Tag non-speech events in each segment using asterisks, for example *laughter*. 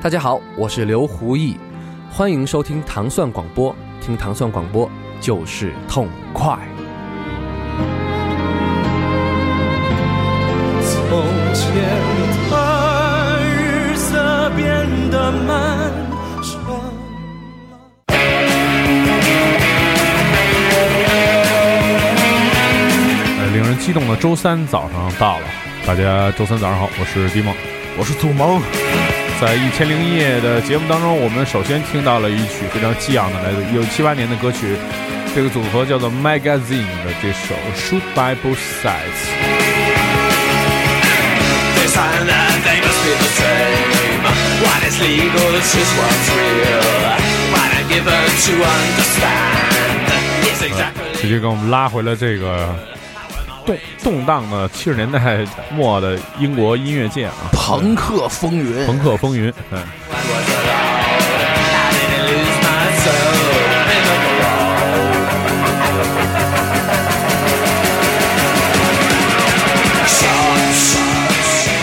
大家好，我是刘胡毅，欢迎收听糖蒜广播，听糖蒜广播就是痛快。从前的日色变得漫长。呃，令人激动的周三早上到了，大家周三早上好，我是迪梦，我是祖萌。在一千零一夜的节目当中，我们首先听到了一曲非常激昂的，来自一九七八年的歌曲，这个组合叫做 Magazine 的这首《Shoot by Both Sides》。They sign that they must be the same. What is legal is what's real. What I'm given to understand is exactly. 直接给我们拉回了这个动动荡的七十年代末的英国音乐界啊，朋克风云，朋克风云，嗯。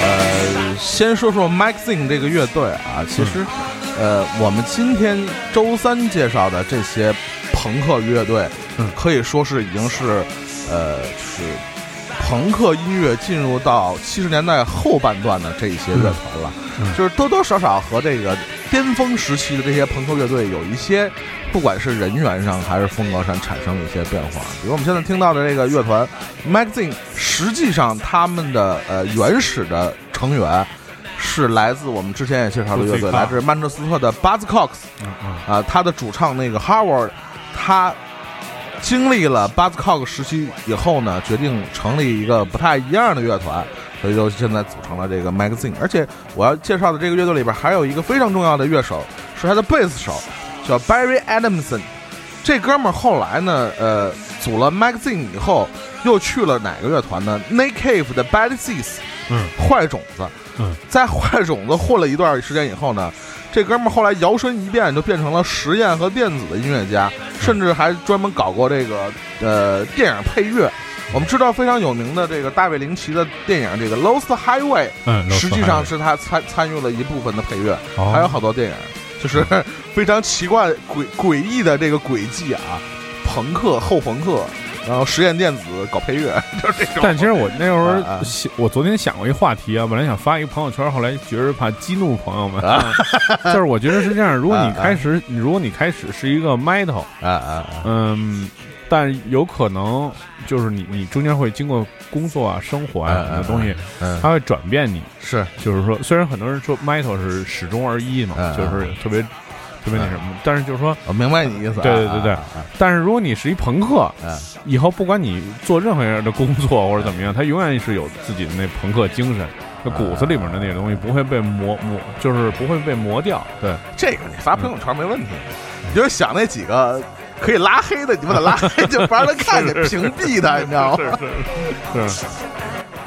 呃，先说说 Magazine 这个乐队啊，其实，呃，我们今天周三介绍的这些朋克乐队，嗯。可以说是已经是，呃，就是朋克音乐进入到七十年代后半段的这一些乐团了，嗯就是多多少少和这个巅峰时期的这些朋克乐队有一些，不管是人员上还是风格上产生了一些变化。比如我们现在听到的这个乐团 Magazine，实际上他们的呃原始的成员是来自我们之前也介绍的乐队，来自曼彻斯特的 Buzzcocks 嗯嗯。啊、他的主唱那个 Howard，他经历了 Buzzcock 时期以后呢，决定成立一个不太一样的乐团，所以就现在组成了这个 Magazine。而且我要介绍的这个乐队里边还有一个非常重要的乐手，是他的贝斯手，叫 Barry Adamson。这哥们儿后来呢，呃，组了 Magazine 以后，又去了哪个乐团呢？Nick Cave 的 Bad Seeds，嗯，坏种子。嗯，在坏种子混了一段时间以后呢，这哥们儿后来摇身一变，就变成了实验和电子的音乐家，甚至还专门搞过这个呃电影配乐。我们知道非常有名的这个大卫林奇的电影这个《Lost Highway》，嗯，实际上是他参参与了一部分的配乐，哦还有好多电影，就是 *laughs* 非常奇怪、诡诡异的这个轨迹啊，朋克、后朋克，然后实验电子搞配乐，*laughs* 就是这种。但其实我那时候我昨天想过一话题啊，本来想发一个朋友圈，后来觉得怕激怒朋友们，啊。*laughs* 就是我觉得是这样，如果你开始，如果你开始是一个 metal，啊啊啊！嗯，但有可能就是你你中间会经过工作啊、生活啊嗯很多东西，嗯，它会转变你。是。就是说，虽然很多人说 metal 是始终而一嘛，嗯。就是特别特别那什么，但是就是说，我明白你意思啊。对对对对啊但是如果你是一朋克，以后不管你做任何样的工作或者怎么样，他永远是有自己的那朋克精神，那骨子里面的那个东西不会被磨磨，就是不会被磨掉。对，这个你发朋友圈没问题，你就是想那几个可以拉黑的，你把他拉黑，就不让他看见，*laughs* 屏蔽他，你知道吗？是是。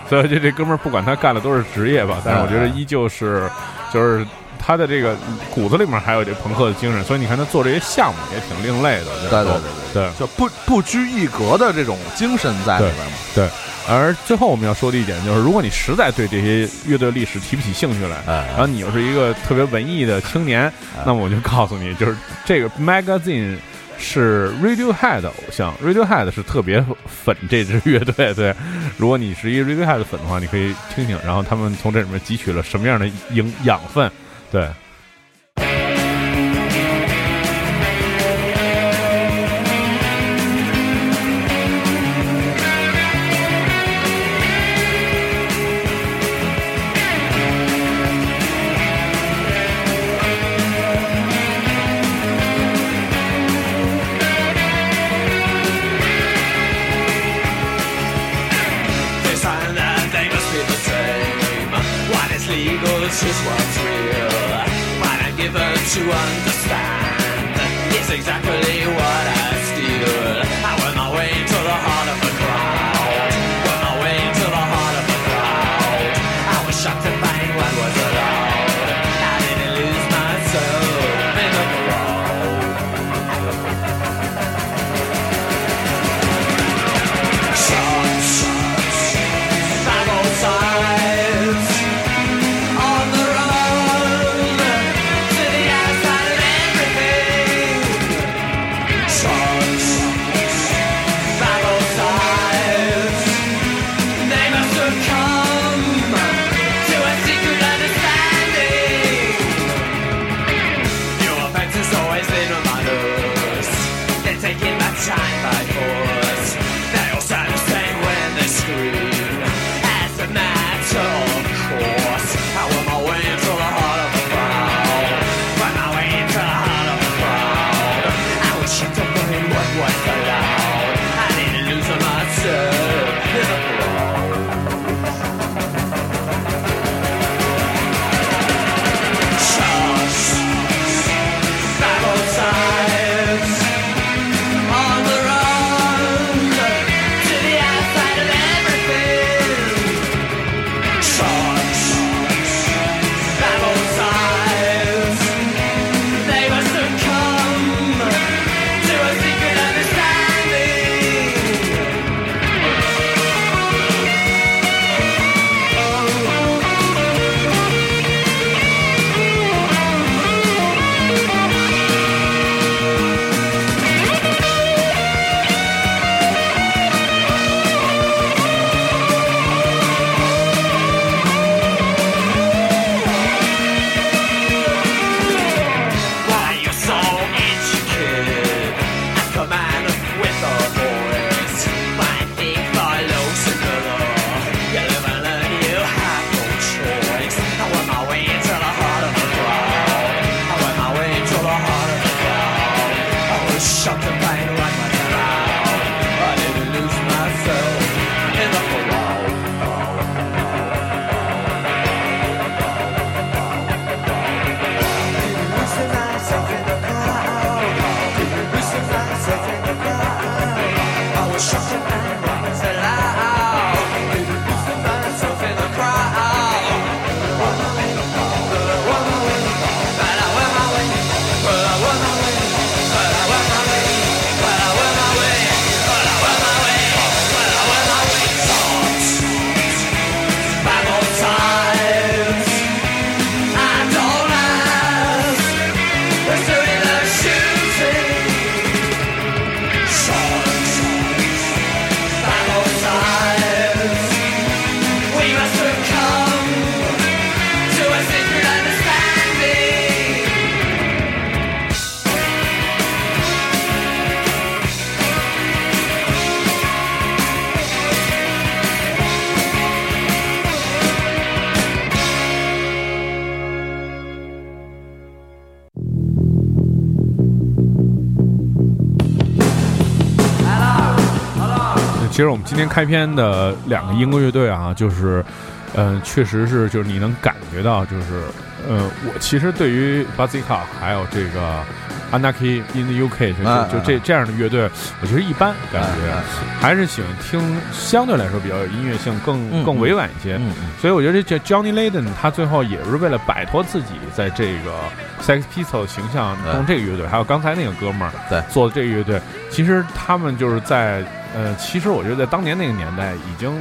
所以这这哥们儿不管他干的都是职业吧，但是我觉得依旧是，就是他的这个骨子里面还有这朋克的精神，所以你看他做这些项目也挺另类的。对对对对就不不拘一格的这种精神在里面嘛。对。而最后我们要说的一点就是，如果你实在对这些乐队历史提不起兴趣来，哎然后你又是一个特别文艺的青年，那么我就告诉你，就是这个 magazine 是 Radiohead 的偶像，Radiohead 是特别粉这支乐队。对，如果你是一个 Radiohead 粉的话，你可以听听，然后他们从这里面汲取了什么样的营养分。对，They sign that flavor to understand. Is exactly 其实我们今天开篇的两个英国乐队啊，就是，嗯、确实是就是你能感觉到，就是，呃，我其实对于 Buzzcocks 还有这个 Anarchy in the UK 就啊就就这这样的乐队，我觉得一般，感觉啊还是喜欢听相对来说比较有音乐性更嗯更委婉一些。所以我觉得这 Johnny Layden 他最后也是为了摆脱自己在这个 Sex Pistols 形象对。弄这个乐队，还有刚才那个哥们儿对。做的这个乐队，其实他们就是在呃，其实我觉得在当年那个年代已经。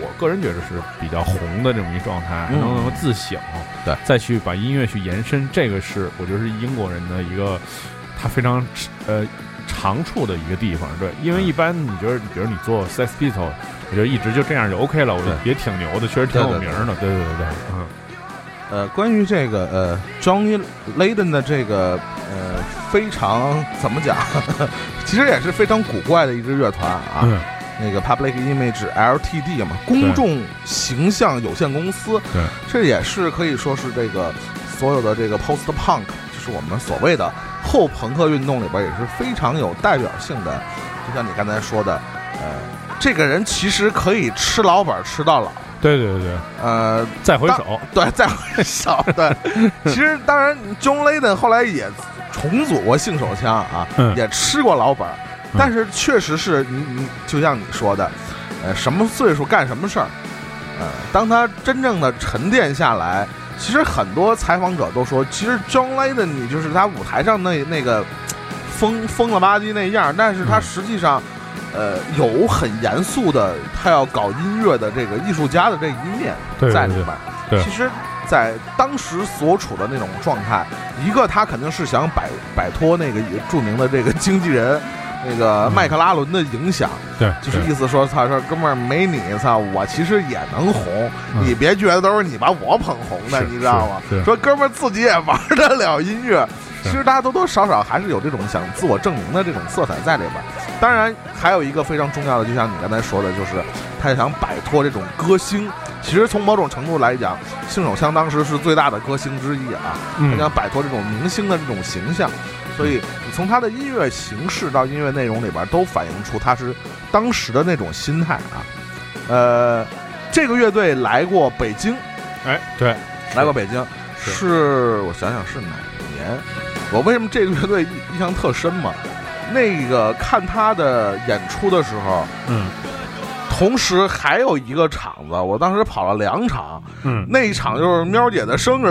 我个人觉得是比较红的这么一状态，嗯能能够自省，对，再去把音乐去延伸，这个是我觉得是英国人的一个他非常呃长处的一个地方，对，因为一般你觉得，比如你做 Sex Pistols，我觉得一直就这样就 OK 了，我觉得也挺牛的，确实挺有名儿的，对对对对，嗯。呃，关于这个呃，Johnny Layden 的这个呃非常怎么讲，*laughs* 其实也是非常古怪的一支乐团啊。嗯，那个 Public Image Ltd 嘛，公众形象有限公司，对，这也是可以说是这个所有的这个 Post Punk，就是我们所谓的后朋克运动里边也是非常有代表性的。就像你刚才说的，呃，这个人其实可以吃老本吃到老，对对对对，呃，再回首，对，再回首，对。*laughs* 其实当然，John Layden 后来也重组过性手枪啊，嗯。也吃过老本儿，但是确实是你你就像你说的，呃，什么岁数干什么事儿，呃，当他真正的沉淀下来，其实很多采访者都说，其实 John Layden 你就是他舞台上那那个疯疯了吧唧那样儿，但是他嗯。实际上。呃，有很严肃的，他要搞音乐的这个艺术家的这一面对对对。在里边儿。对。其实，在当时所处的那种状态，一个他肯定是想摆摆脱那个著名的这个经纪人那个麦克拉伦的影响，对，就是意思说，他，说哥们儿没你，操，我其实也能红，嗯你别觉得都是你把我捧红的，你知道吗？说哥们儿自己也玩得了音乐，其实大家多多少少还是有这种想自我证明的这种色彩在里边。当然，还有一个非常重要的，就像你刚才说的，就是他想摆脱这种歌星。其实从某种程度来讲，信手枪当时是最大的歌星之一啊。他嗯想摆脱这种明星的这种形象，所以你从他的音乐形式到音乐内容里边，都反映出他是当时的那种心态啊。呃，这个乐队来过北京，哎，对，来过北京，是是我想想是哪年？我为什么这个乐队印印象特深嘛？那个看他的演出的时候，嗯同时还有一个场子，我当时跑了两场，嗯，那一场就是喵姐的生日，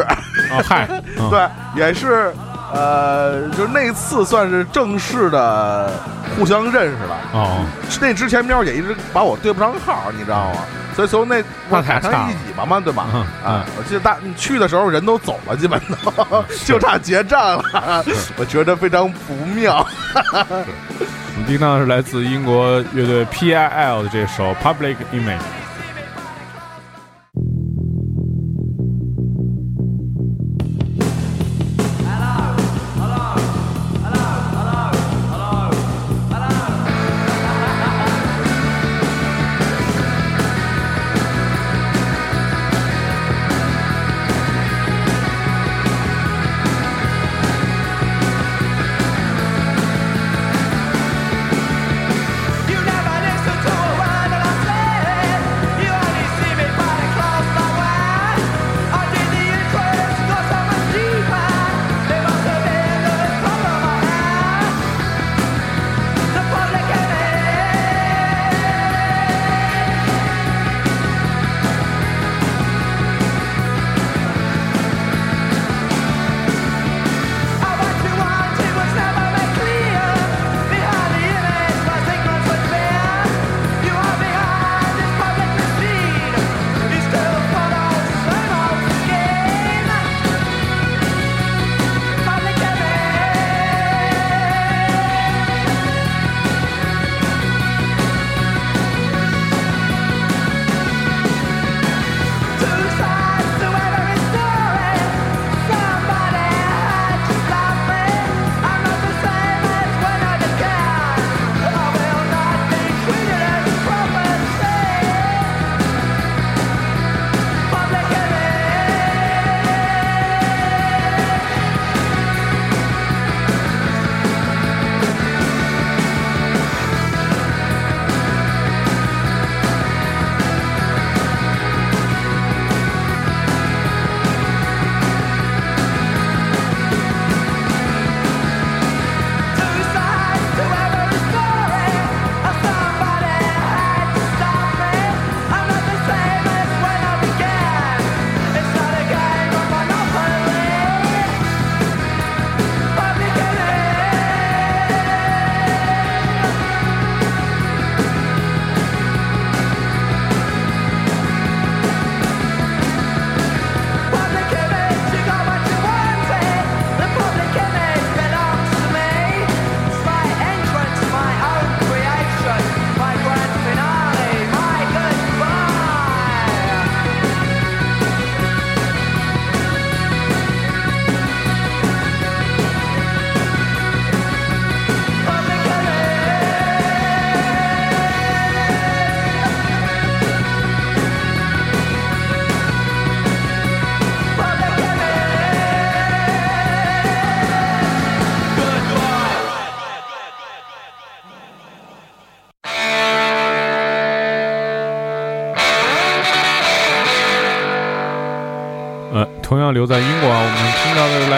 哦嗨，*laughs* 嗯对，也是，呃，就是那次算是正式的互相认识了。哦，那之前喵姐一直把我对不上号，你知道吗？所以从那那我赶上太差一己嘛嘛，对吧？嗯啊，我记得大你去的时候人都走了，基本都就差结账了，我觉得非常不妙。我们听到的是来自英国乐队 P.I.L 的这首《Public Image》。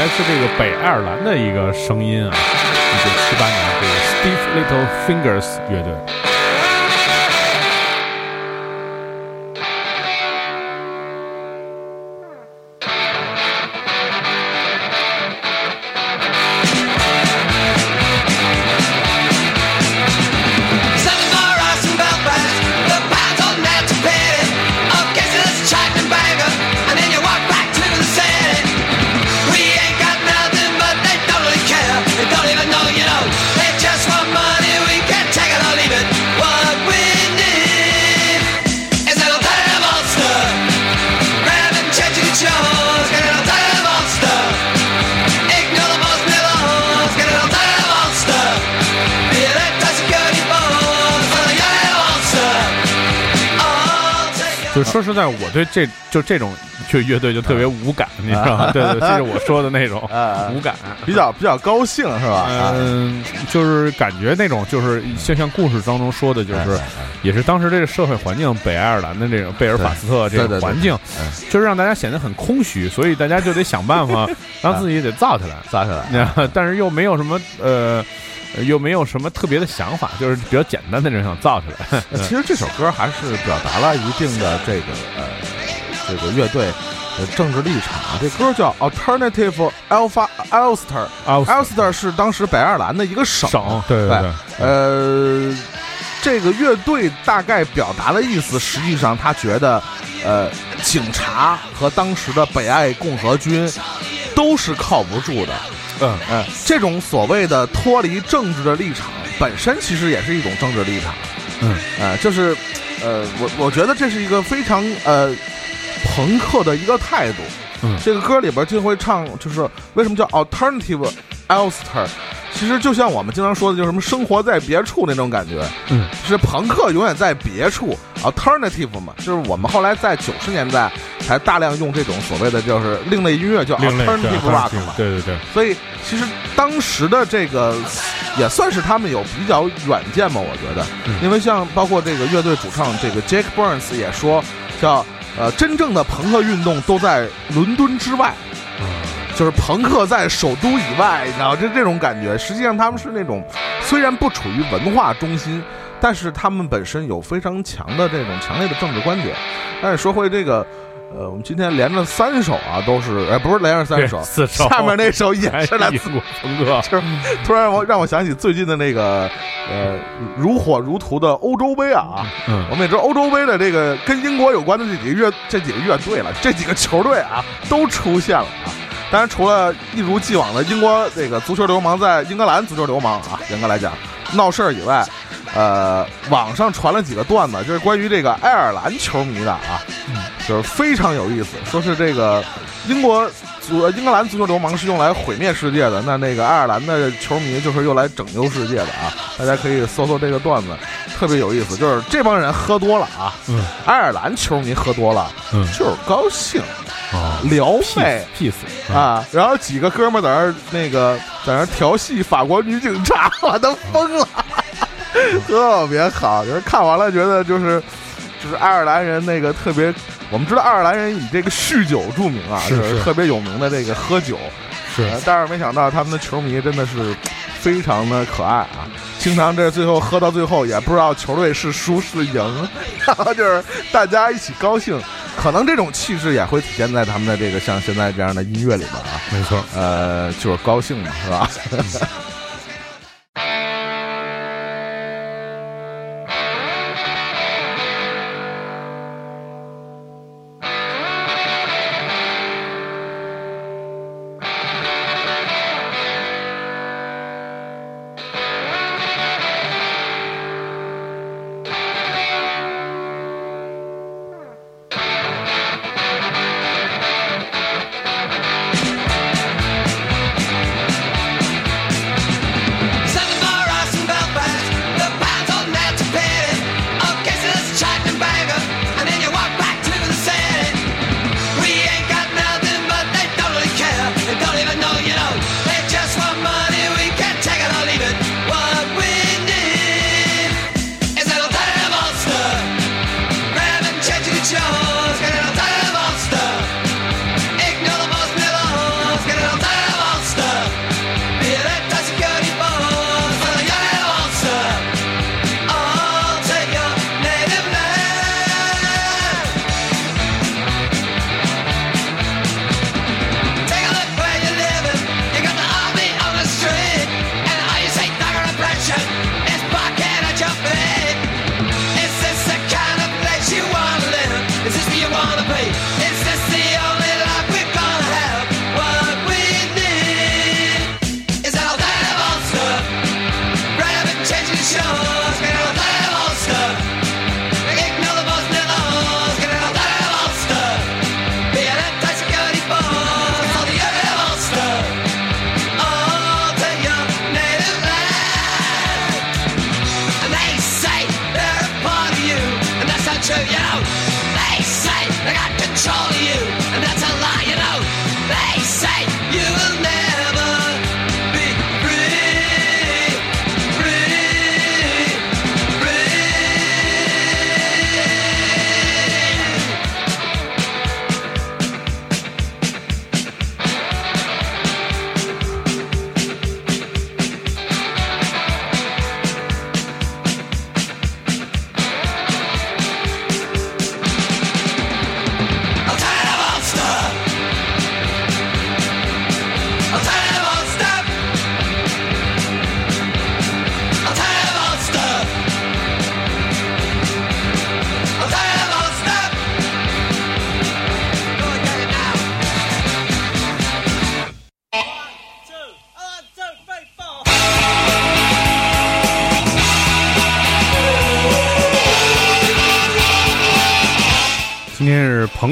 是这个北爱尔兰的一个声音啊，一九七八年这个 Steve Little Fingers 乐队。就说实在，我对这就这种就乐队就特别无感，你知道吗？对对，这是我说的那种呃无感。比较比较高兴是吧？啊嗯，就是感觉那种，就是就像故事当中说的，就是也是当时这个社会环境，北爱尔兰的这种贝尔法斯特这对对对种环境哎，就是让大家显得很空虚，所以大家就得想办法 *laughs* 让自己得造起来。造起来。*laughs* 那但是又没有什么呃，又没有什么特别的想法，就是比较简单的人想造起来。*laughs* 呃其实这首歌还是表达了一定的这个呃这个乐队的政治立场啊。这歌叫 Alternative Alpha，Ulster 是当时北爱尔兰的一个省，省，对对对，呃，这个乐队大概表达的意思，实际上他觉得，呃，警察和当时的北爱共和军都是靠不住的。嗯嗯，这种所谓的脱离政治的立场，本身其实也是一种政治立场。嗯，呃，就是，呃，我我觉得这是一个非常呃朋克的一个态度。嗯。这个歌里边就会唱，就是为什么叫 alternative elster，其实就像我们经常说的，就是什么生活在别处那种感觉。嗯，是朋克永远在别处，alternative 嘛，就是我们后来在九十年代才大量用这种所谓的就是另类音乐叫 alternative rock 嘛。对对对，所以其实当时的这个也算是他们有比较远见吧，我觉得，嗯。因为像包括这个乐队主唱这个 Jake Burns 也说，叫呃真正的朋克运动都在伦敦之外，就是朋克在首都以外，你知道就这种感觉。实际上他们是那种虽然不处于文化中心，但是他们本身有非常强的这种强烈的政治观点。但是说回这个。呃，我们今天连着三首啊，都是哎，不是连着三首，四首。下面那首也是来自英国歌，*laughs* 就是突然我让我想起最近的那个呃如火如荼的欧洲杯啊，嗯。我们也知道欧洲杯的这个跟英国有关的这几个乐这几个乐队了，这几个球队啊都出现了啊。当然，除了一如既往的英国这个足球流氓在英格兰足球流氓啊，严格来讲闹事儿以外，呃，网上传了几个段子，就是关于这个爱尔兰球迷的啊，就是非常有意思，说是这个英国足英格兰足球流氓是用来毁灭世界的，那那个爱尔兰的球迷就是用来拯救世界的啊！大家可以搜搜这个段子，特别有意思。就是这帮人喝多了啊，嗯爱尔兰球迷喝多了，嗯就是高兴哦撩妹 peace peace 啊，然后几个哥们儿在那儿那个在那儿调戏法国女警察，*laughs* 我都疯了，*laughs* 特别好。就是看完了觉得就是就是爱尔兰人那个特别，我们知道爱尔兰人以这个酗酒著名啊，是就是特别有名的这个喝酒，是呃但是没想到他们的球迷真的是非常的可爱啊。经常这最后喝到最后也不知道球队是输是赢，然后就是大家一起高兴，可能这种气质也会体现在他们的这个像现在这样的音乐里边啊。没错。呃，就是高兴嘛，是吧？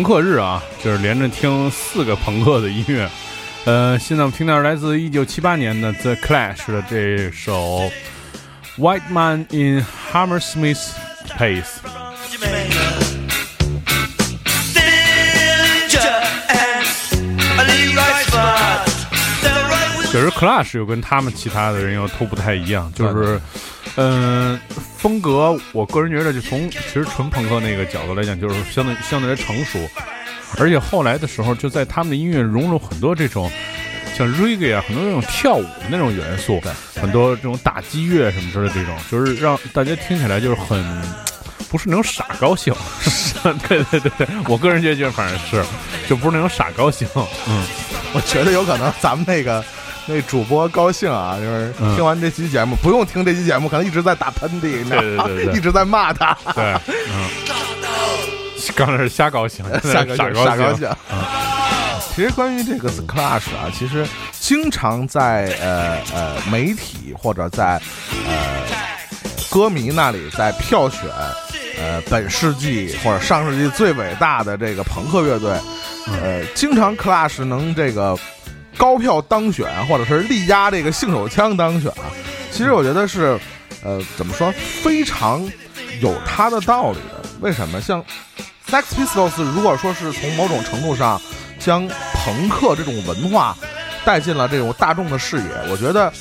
朋克日啊，就是连着听四个朋克的音乐。呃，现在我们听到来自一九七八年的 The Clash 的这首《White Man in Hammersmith Place》。确实，Clash 又跟他们其他的人又都不太一样，就是，嗯、风格，我个人觉得就从其实纯朋克那个角度来讲，就是相对相对来成熟，而且后来的时候，就在他们的音乐融入很多这种像 reggae 啊，很多那种跳舞的那种元素，很多这种打击乐什么之类的这种，就是让大家听起来就是很。不是那种傻高兴，*laughs* 对对对对，我个人觉得就是反正是，就不是那种傻高兴，嗯，我觉得有可能咱们那个那主播高兴啊，就是嗯。听完这期节目，不用听这期节目，可能一直在打喷嚏，对对对对。一直在骂他，对，嗯，刚才是瞎高兴，瞎高兴，瞎高兴，兴。其实关于这个 Clash 啊，其实经常在呃呃媒体或者在呃歌迷那里在票选呃本世纪或者上世纪最伟大的这个朋克乐队，呃，经常 Clash 能这个高票当选，或者是力压这个性手枪当选。其实我觉得是呃怎么说，非常有它的道理的。为什么？像 Sex Pistols 如果说是从某种程度上将朋克这种文化带进了这种大众的视野，我觉得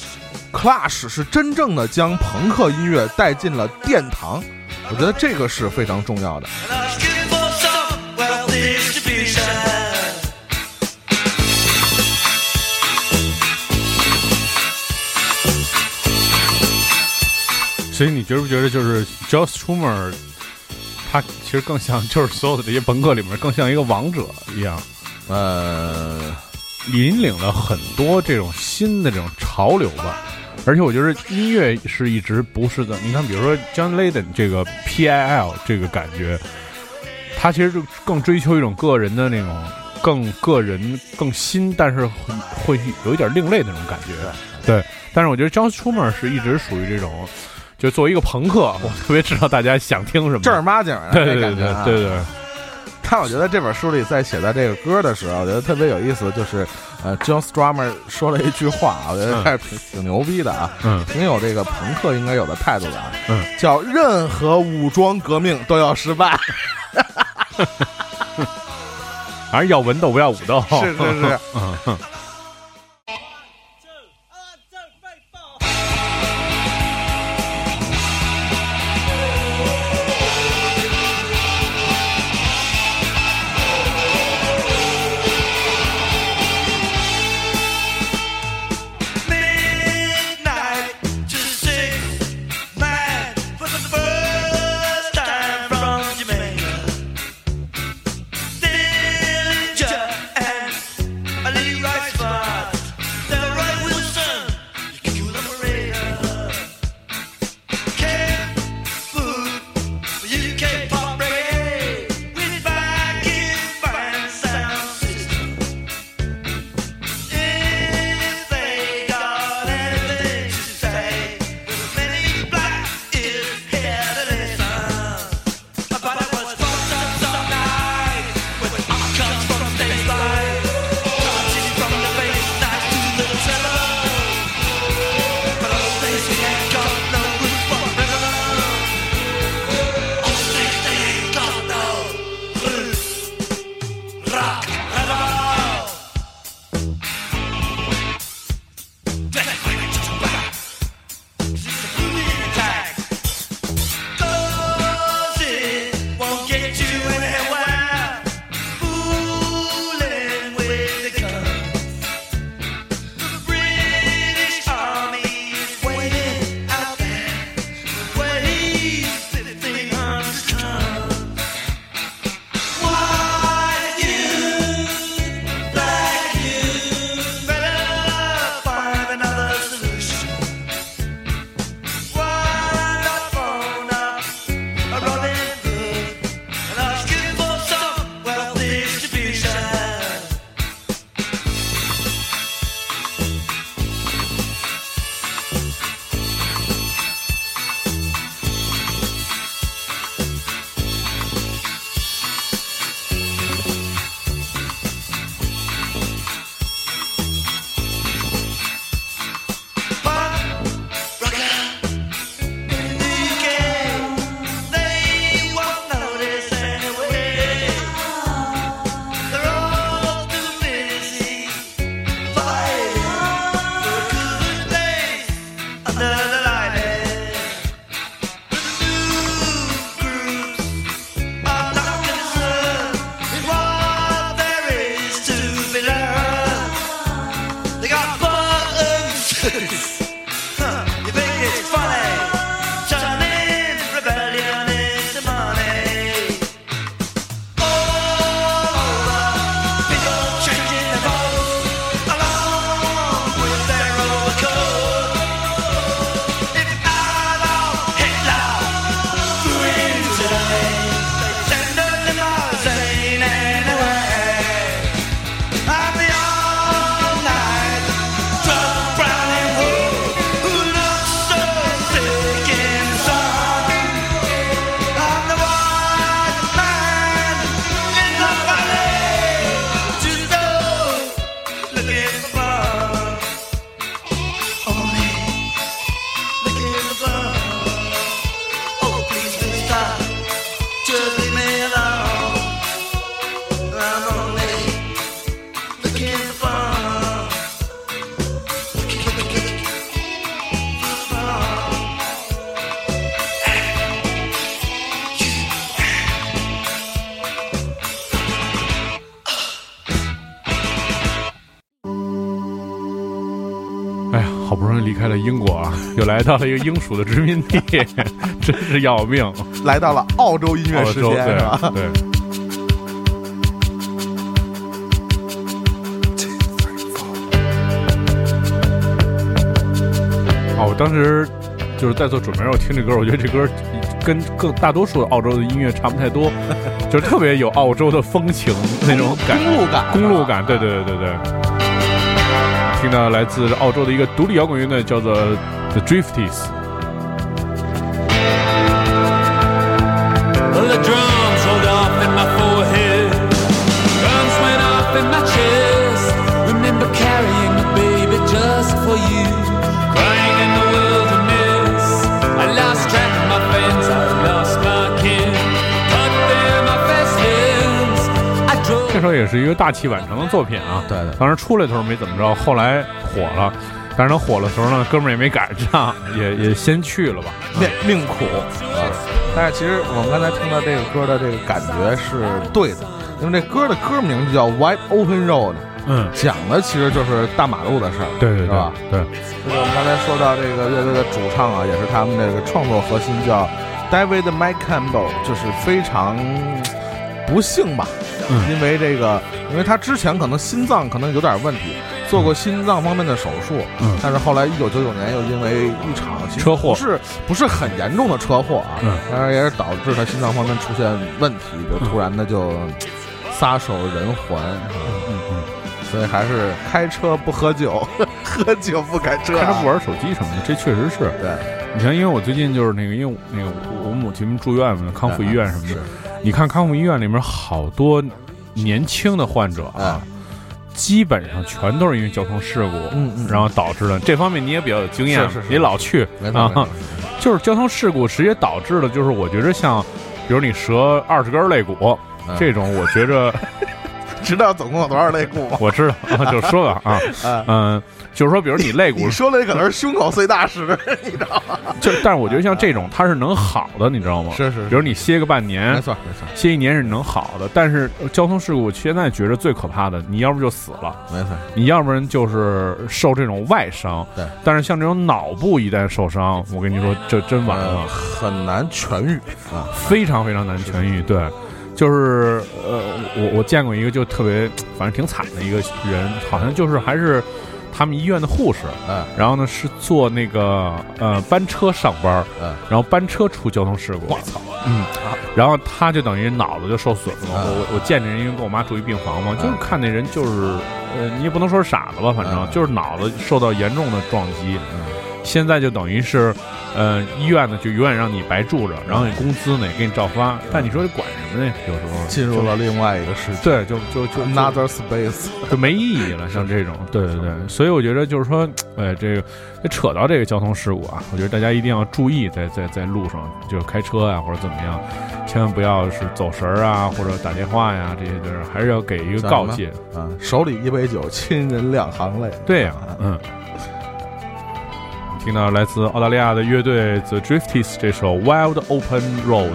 Clash 是真正的将朋克音乐带进了殿堂。我觉得这个是非常重要的。所以你觉不觉得就是 Josh Schumer，他其实更像就是所有的这些朋克里面更像一个王者一样，呃，引领了很多这种新的这种潮流吧。而且我觉得音乐是一直不是的，你看，比如说 John Lydon 这个 PIL 这个感觉，他其实就更追求一种个人的那种更个人、更新，但是会会有一点另类的那种感觉。对，但是我觉得 John Schumer 是一直属于这种，就作为一个朋克，我特别知道大家想听什么。正儿八经的对对对那感觉啊。对对。对，但我觉得这本书里在写到这个歌的时候，我觉得特别有意思，就是呃，John Strummer 说了一句话，我觉得还是挺挺牛逼的啊，嗯。挺有这个朋克应该有的态度的啊，嗯，叫任何武装革命都要失败，*laughs* 反正要文斗不要武斗。是是是，*laughs* 嗯来到了一个英属的殖民地，真是要命。来到了澳洲音乐时澳洲间是吧？对对。哦，我当时就是在做准备的时候听这歌，我觉得这歌跟更大多数澳洲的音乐差不太多，就是特别有澳洲的风情那种感，公路感公路感，对对对对对。听到来自澳洲的一个独立摇滚乐队，叫做 The Drifties。 Well, the drums rolled off in my forehead. Guns went off in my chest. Remember carrying a baby just for you. Crying in the wilderness. I lost track of my friends. I lost my kin. Cut them off as limbs. I drove. 这首也是一个大器晚成的作品啊。对对当时出来的时候没怎么着，后来火了。 但是他火的时候呢，哥们儿也没赶上，也也先去了吧。命命苦啊！但是其实我们刚才听到这个歌的这个感觉是对的，因为这歌的歌名就叫《Wide Open Road》，嗯，讲的其实就是大马路的事儿，对对对是吧？对，这个我们刚才说到这个乐队的主唱啊，也是他们这个创作核心叫 David Mike Campbell，就是非常不幸吧，嗯因为这个，因为他之前可能心脏可能有点问题，做过心脏方面的手术，嗯。但是后来一九九九年又因为一场车祸。不是不是很严重的车祸啊，嗯。当然也是导致他心脏方面出现问题，就突然的就撒手人寰，嗯嗯，所以还是开车不喝酒，*laughs* 喝酒不开车、啊，开车不玩手机什么的，这确实是。对。你像，因为我最近就是那个，因为那个我母亲住院嘛，康复医院什么的。你看康复医院里面好多年轻的患者哎啊，基本上全都是因为交通事故，嗯嗯然后导致的。这方面你也比较有经验，是是是你老去啊，就是交通事故直接导致的，就是我觉着像，比如你折二十根肋骨嗯。这种，我觉着知道总共有多少肋骨吗？*laughs* 我知道，啊 *laughs* 就说吧啊，*laughs* 啊，嗯，就是说，比如你肋骨你说的可能是胸口碎大石，你知道吗？就，但是我觉得像这种它是能好的，你知道吗？是是是比如你歇个半年没，错没错歇一年是能好的，但是呃交通事故现在觉着最可怕的，你要不就死了，没错，你要不然就是受这种外伤。对，但是像这种脑部一旦受伤，我跟你说，这真完呃了，很难痊愈啊。非常非常难痊愈。对，就是呃，我我见过一个就特别，*tsk* 反正挺惨的一个人，好像就是还是他们医院的护士，嗯。然后呢是坐那个呃班车上班，嗯，然后班车出交通事故，我操，嗯，然后他就等于脑子就受损了。嗯。我我见这人，因为跟我妈住一病房嘛，就是看那人就是，呃，你也不能说是傻子吧，反正嗯。就是脑子受到严重的撞击。现在就等于是，呃，医院呢就永远让你白住着，然后你工资呢也给你照发，但你说管什么呢？有时候进入了另外一个世界对，就就就就，another space。就没意义了，像这种，对对对，所以我觉得就是说，哎，这个这扯到这个交通事故啊，我觉得大家一定要注意在，在在路上，就是开车啊、或者怎么样，千万不要是走神儿啊，或者打电话呀，这些地儿还是要给一个告诫。啊，手里一杯酒，亲人两行泪。对呀、嗯。听到来自澳大利亚的乐队 The Drifties 这首《Wild Open Road》。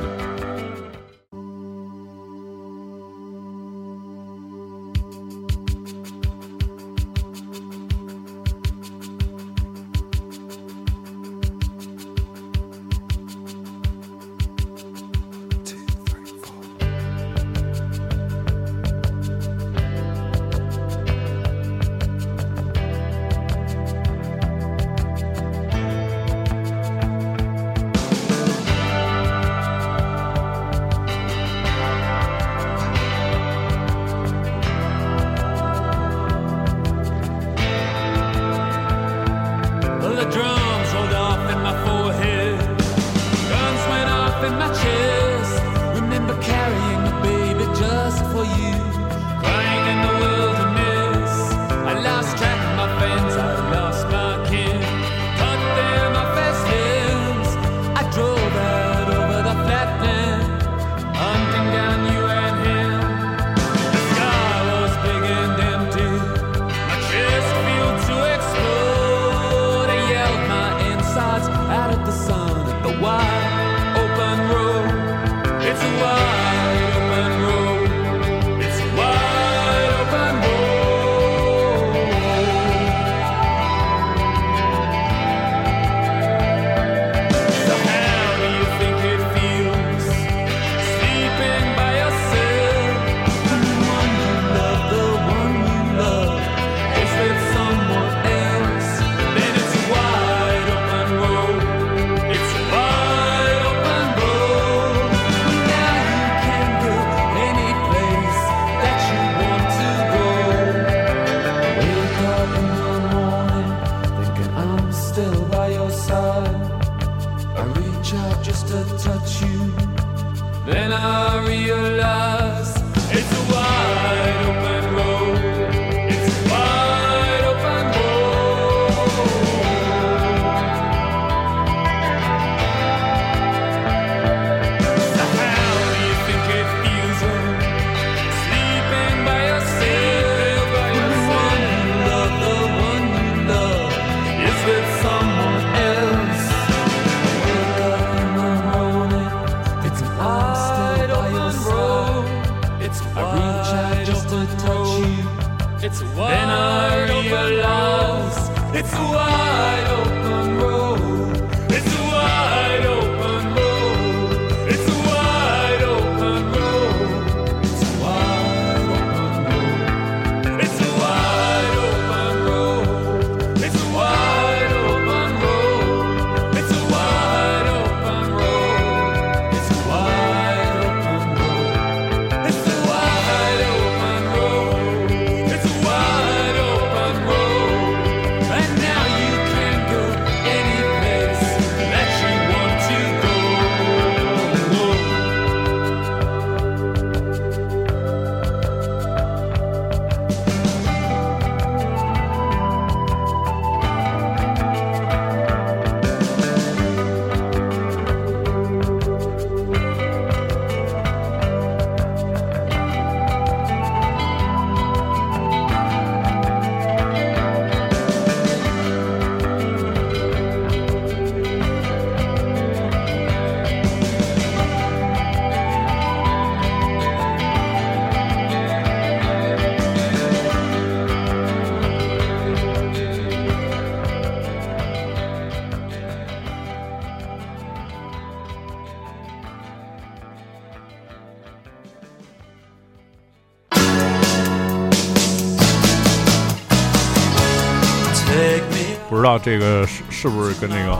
这个是是不是跟那个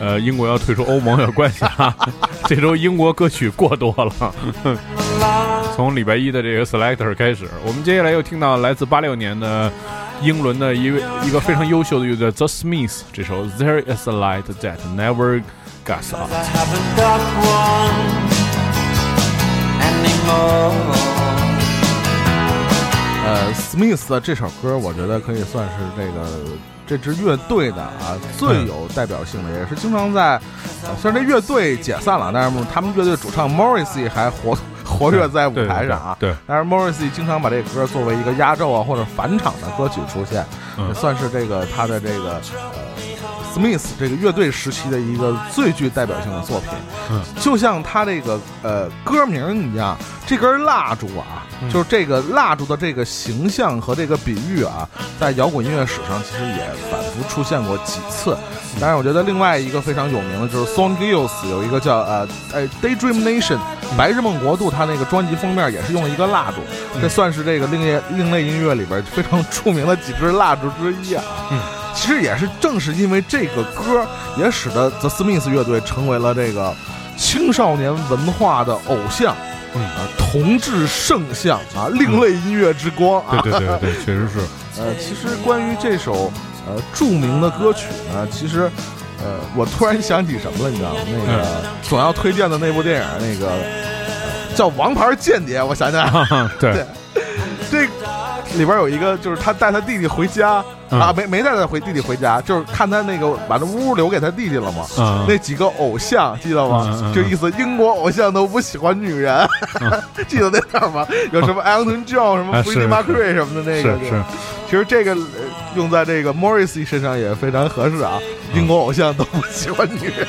呃英国要退出欧盟有关系啊？*laughs* 这周英国歌曲过多了。*laughs* 从礼拜一的这个 Selector 开始，我们接下来又听到来自八六年的英伦的一位一个非常优秀的乐队 The Smiths 这首 There Is a Light That Never Goes Out。呃，Smith 的这首歌，我觉得可以算是这个这支乐队的啊最有代表性的，也是经常在，呃虽然这乐队解散了，但是他们乐队主唱 Morrissey 还活活跃在舞台上啊。对对但是 Morrissey 经常把这个歌作为一个压轴啊或者返场的歌曲出现，嗯也算是这个他的这个呃 Smith 这个乐队时期的一个最具代表性的作品。嗯，就像他这个呃歌名一样，这根蜡烛啊，嗯就是这个蜡烛的这个形象和这个比喻啊，在摇滚音乐史上其实也反复出现过几次。当然，我觉得另外一个非常有名的就是 Song Gills 有一个叫呃呃 Daydream Nation 白日梦国度，他那个专辑封面也是用了一个蜡烛，这算是这个另类另类音乐里边非常著名的几支蜡烛之一啊。嗯，其实也是正是因为这个歌，也使得 The Smiths 乐队成为了这个青少年文化的偶像。嗯啊，同志圣像啊，另类音乐之光啊！对对对对，确实是。*laughs* 呃，其实关于这首呃著名的歌曲呢，其实呃，我突然想起什么了，你知道吗？那个总要推荐的那部电影，那个、呃叫《王牌间谍》，我想起来了，*laughs* *laughs* 对，这里边有一个就是他带他弟弟回家、嗯啊，没没带他回弟弟回家，就是看他那个把那屋留给他弟弟了嘛。嗯那几个偶像记得吗？就意思英国偶像都不喜欢女人，*laughs* 记得那段吗？有什么 Elton John 什么啊 Freddie 是 Mercury 什么的那个，是是，其实这个、呃用在这个 Morrissey 身上也非常合适啊。英国偶像都不喜欢女人。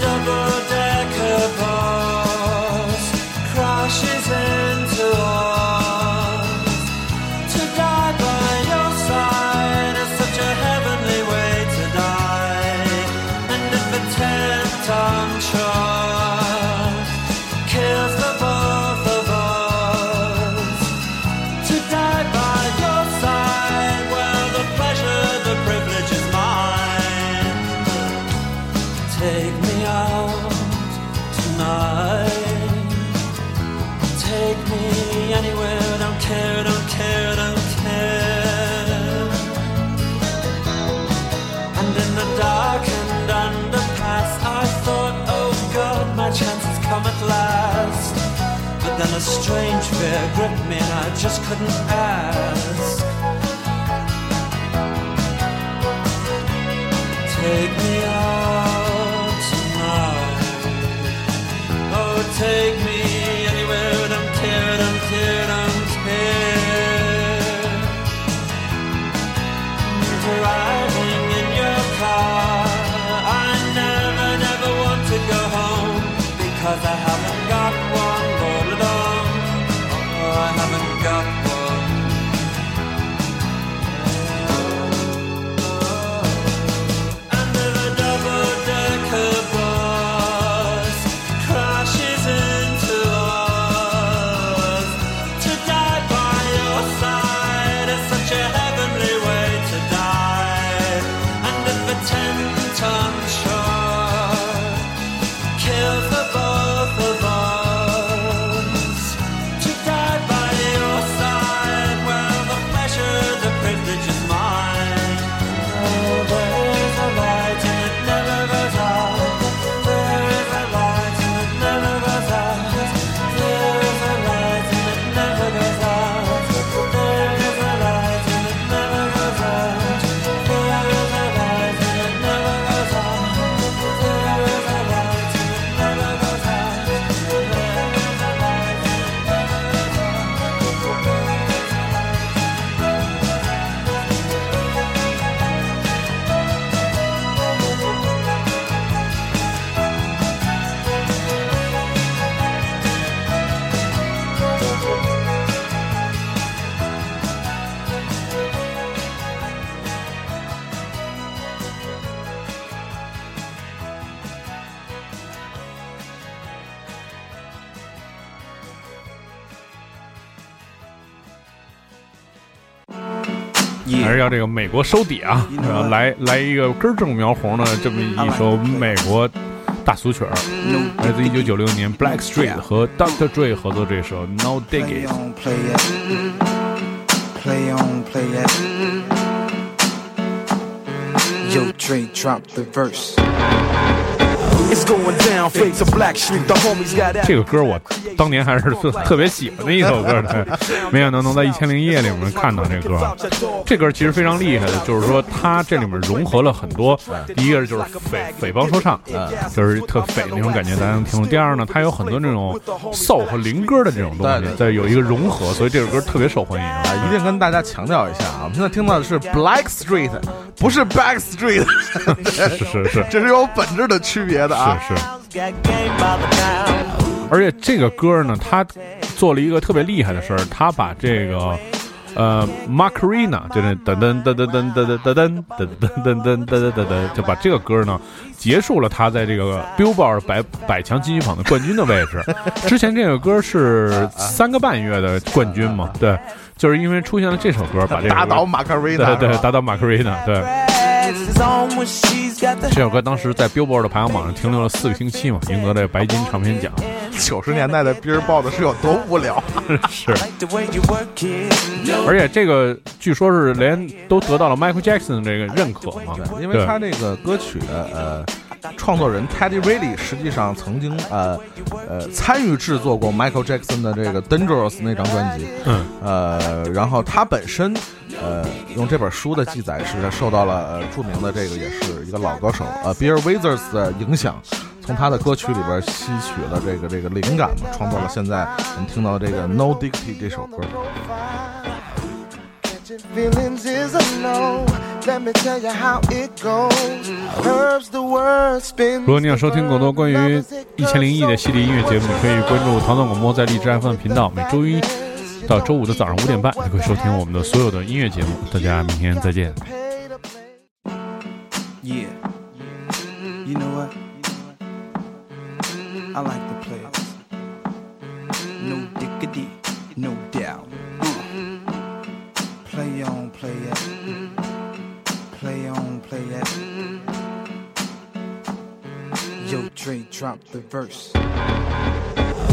fear gripped me and I just couldn't ask. Take me out tonight. Oh, take me 要这个美国收底啊，来来一个根正苗红的这么一首美国大俗曲儿，来自一九九六年 Black Street 和 Dr. Dre 合作这首 No Dig Play It。on, play it. Play on, play it. Yo, Trey, drop the verse. 这个歌我当年还是特特别喜欢的一首歌，的，*laughs* 没想到能在《一千零一夜》里面看到这歌。这歌其实非常厉害的，就是说它这里面融合了很多，第一个就是匪匪帮说唱，就是特匪那种感觉，大家能听懂。第二呢，它有很多那种 soul 和灵歌的这种东西在有一个融合，所以这首歌特别受欢迎。啊，一定跟大家强调一下啊，我们现在听到的是 Black Street，不是 Back Street，*laughs* 是是是 *laughs* 这是有本质的区别的啊。是是。而且这个歌呢，他做了一个特别厉害的事儿，他把这个呃 Macarena 就是噔噔噔噔噔噔噔噔噔噔噔噔噔噔噔噔，就把这个歌呢结束了他在这个 Billboard 百百强金曲榜的冠军的位置。之前这个歌是三个半月的冠军嘛，对，就是因为出现了这首歌，把这个打倒马卡瑞娜，对对打倒 Macarena 对。这首歌当时在 Billboard 的排行榜上停留了四个星期嘛，赢得了白金唱片奖。九十年代的 Billboard 是有多无聊？*laughs* 是，而且这个据说是连都得到了 Michael Jackson 这个认可嘛，因为他这个歌曲的呃创作人 Teddy Riley 实际上曾经呃呃参与制作过 Michael Jackson 的这个 Dangerous 那张专辑，嗯呃，然后他本身呃用这本书的记载是受到了呃著名的这个也是一个老歌手呃 Bill Withers 的影响。从他的歌曲里边吸取了这个这个灵感嘛，创作了现在我们听到的这个 No Diggity 这首歌。Catching feelings is a no. Let me tell you how it goes. Herbs the word spins. 如果你想收听更多关于一千零一的系列音乐节目，你可以关注唐宋广播在荔枝 FM 频道，每周一到周五的早上五点半，你可以收听我们的所有的音乐节目。大家明天再见。Yeah. You know what? I like to play it. No diggity, no Play on, play on, play it. Yo, Trey, drop the verse.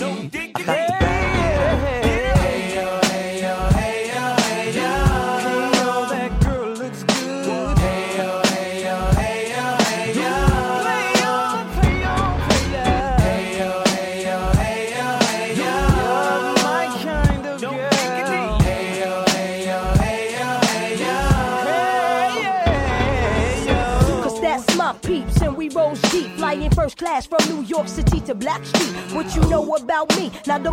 I got to first class from New York City to Black Street. What you know about me? Now the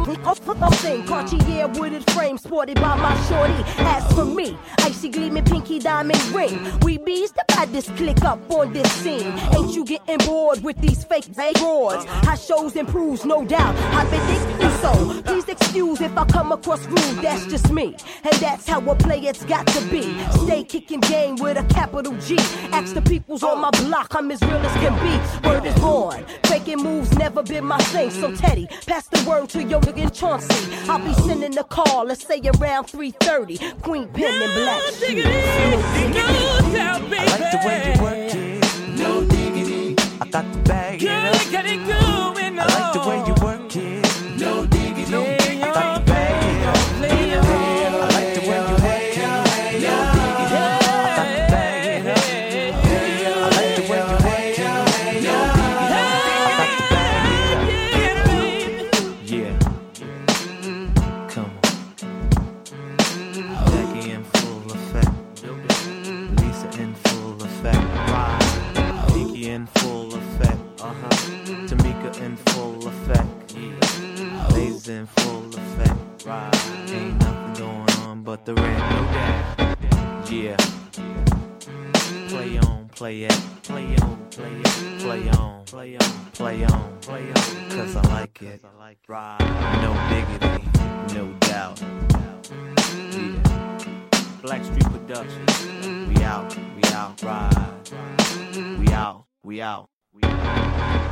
thing, Cartier wooded frame sported by my shorty. As for me, icy gleaming pinky diamond ring. We bees the baddest click up on this scene. Ain't you getting bored with these fake broads? How shows improves, no doubt. I've been thinking so. Please excuse if I come across rude. That's just me, and that's how a player's got to be. Stay kicking game with a capital G. Ask the peoples on my block, I'm as real as can be. Word is born. Faking moves never been my thing. So Teddy, pass the word to your nigga Chauncey. I'll be sending a call, let's say around 3:30. Queen Pen and Black Sheep. I like the way you work it. No diggity. I got to bag it up. Play it. Play on, play it. Play on, play on, play on, play on. Cause I like it. No diggity, no doubt. Yeah. Black Street Productions. We out, we out, ride. We out, we out, we out.